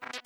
Thank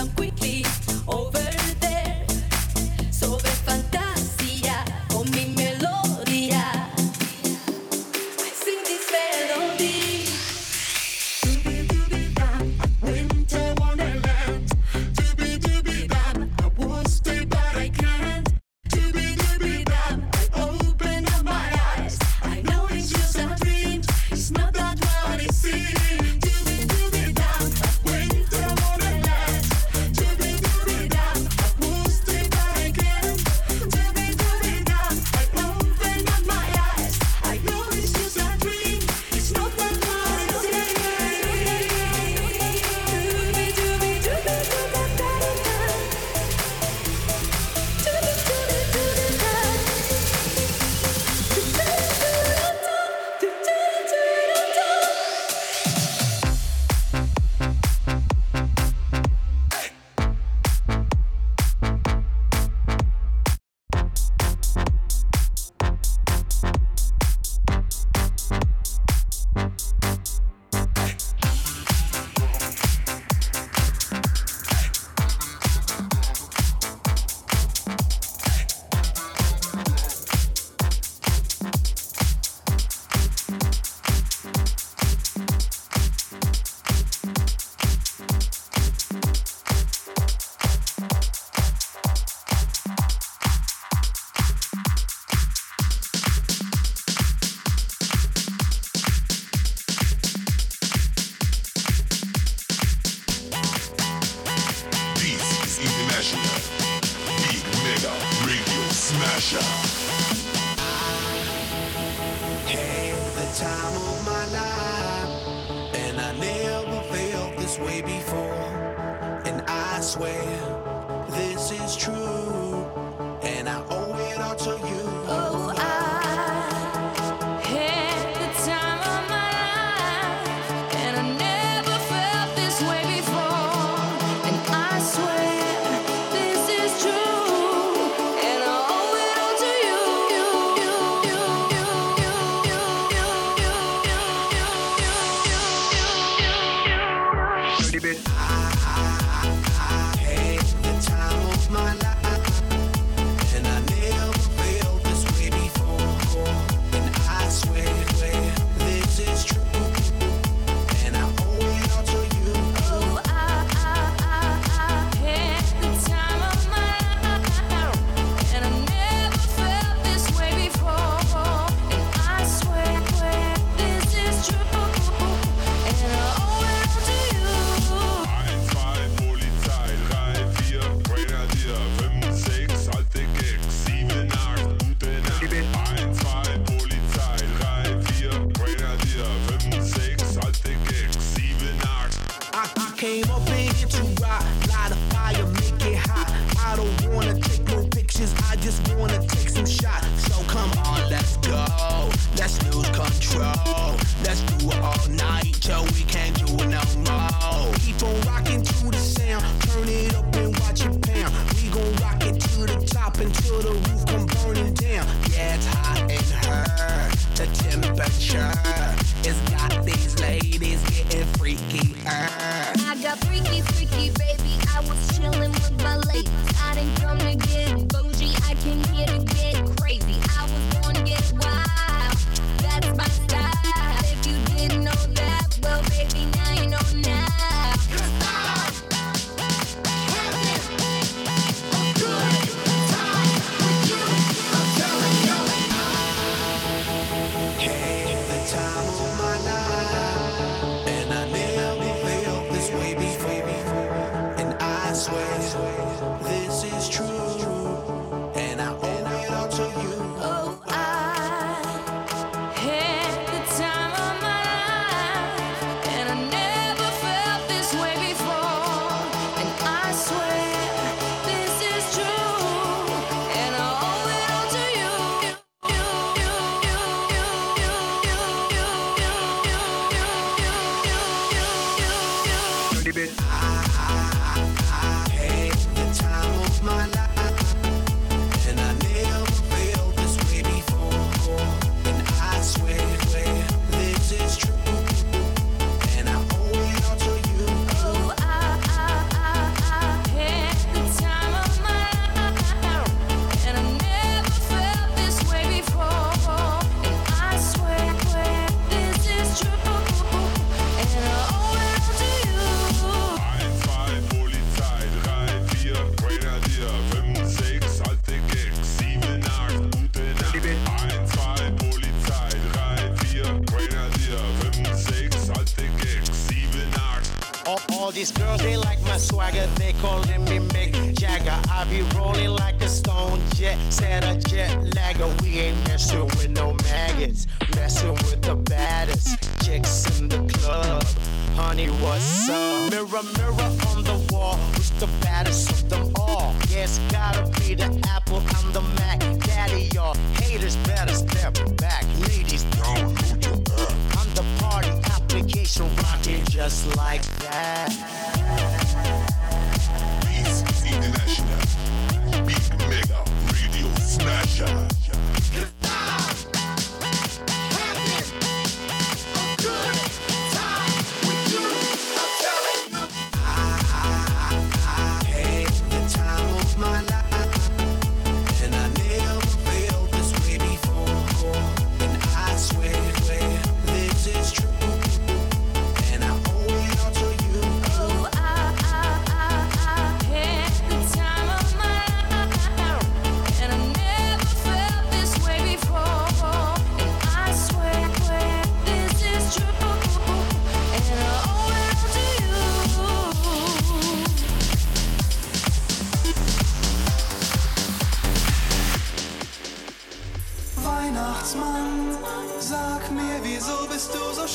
this is baddest of them all. Yes, gotta be the Apple, I'm the Mac. Daddy, y'all haters better step back. Ladies, don't hold your back. I'm the party application rocking just like that.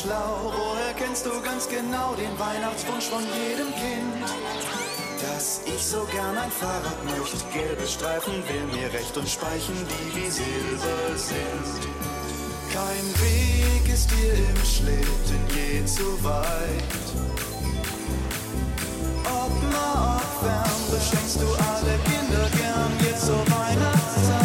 schlau, woher kennst du ganz genau den Weihnachtswunsch von jedem Kind? Dass ich so gern ein Fahrrad möchte, gelbe Streifen will mir recht und Speichen, die wie Silber sind. Kein Weg ist dir im Schlitten je zu weit. Ob nah, ob fern, beschenkst du alle Kinder gern jetzt zur Weihnachtszeit.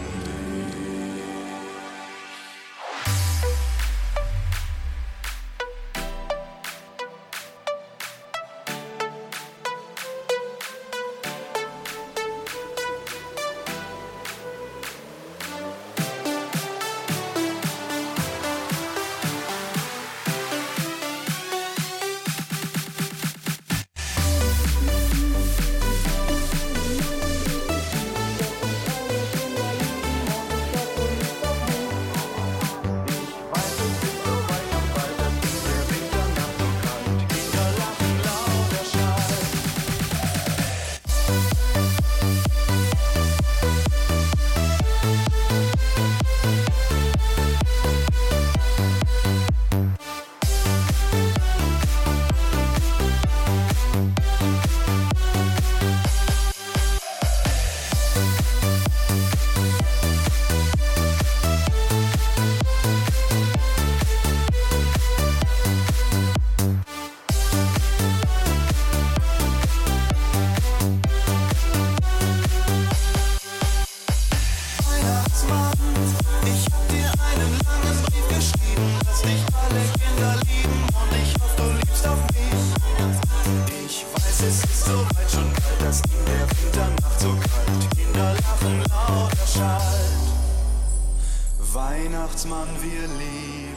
Weihnachtsmann, wir lieben.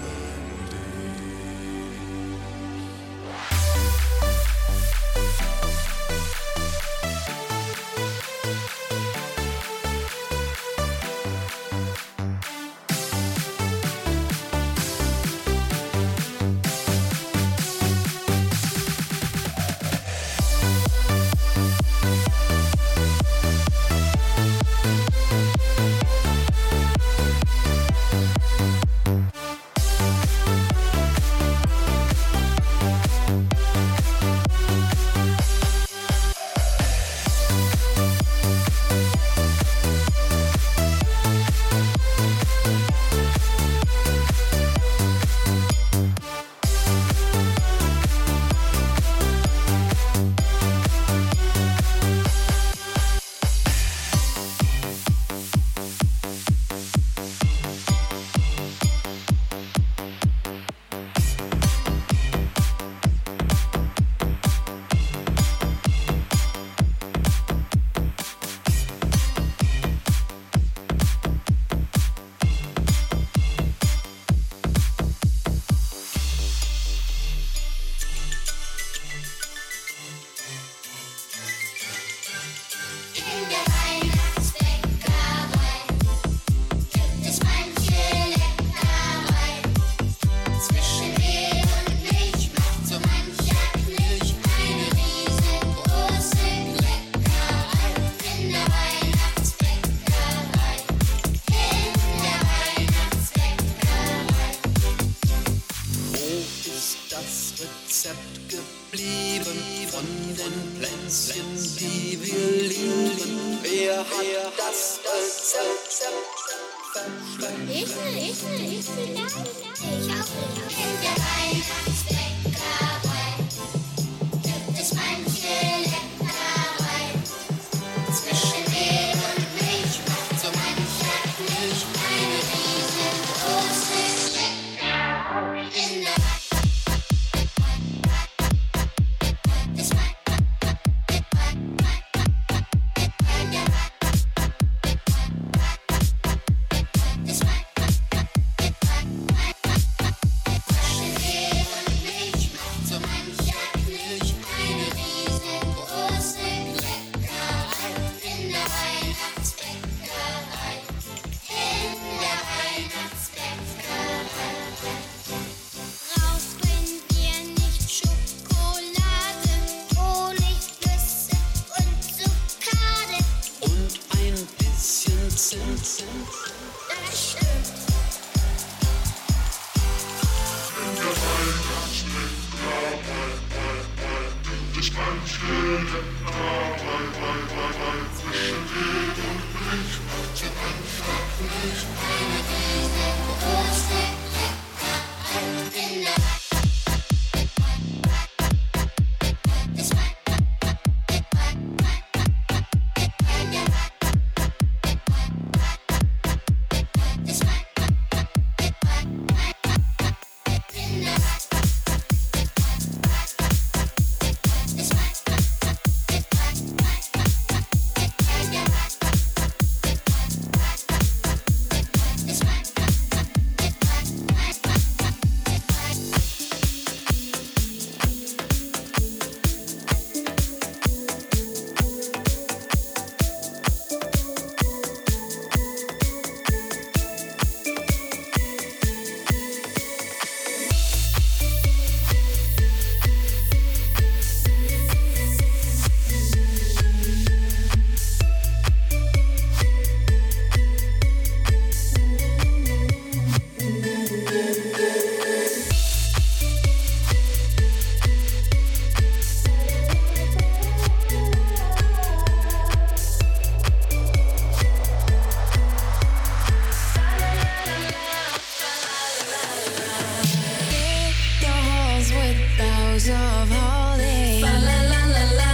of holiday. Fa la la la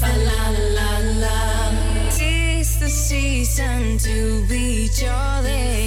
fa la la la. The season to be jolly.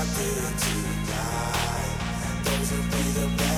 I did tonight, those would be the best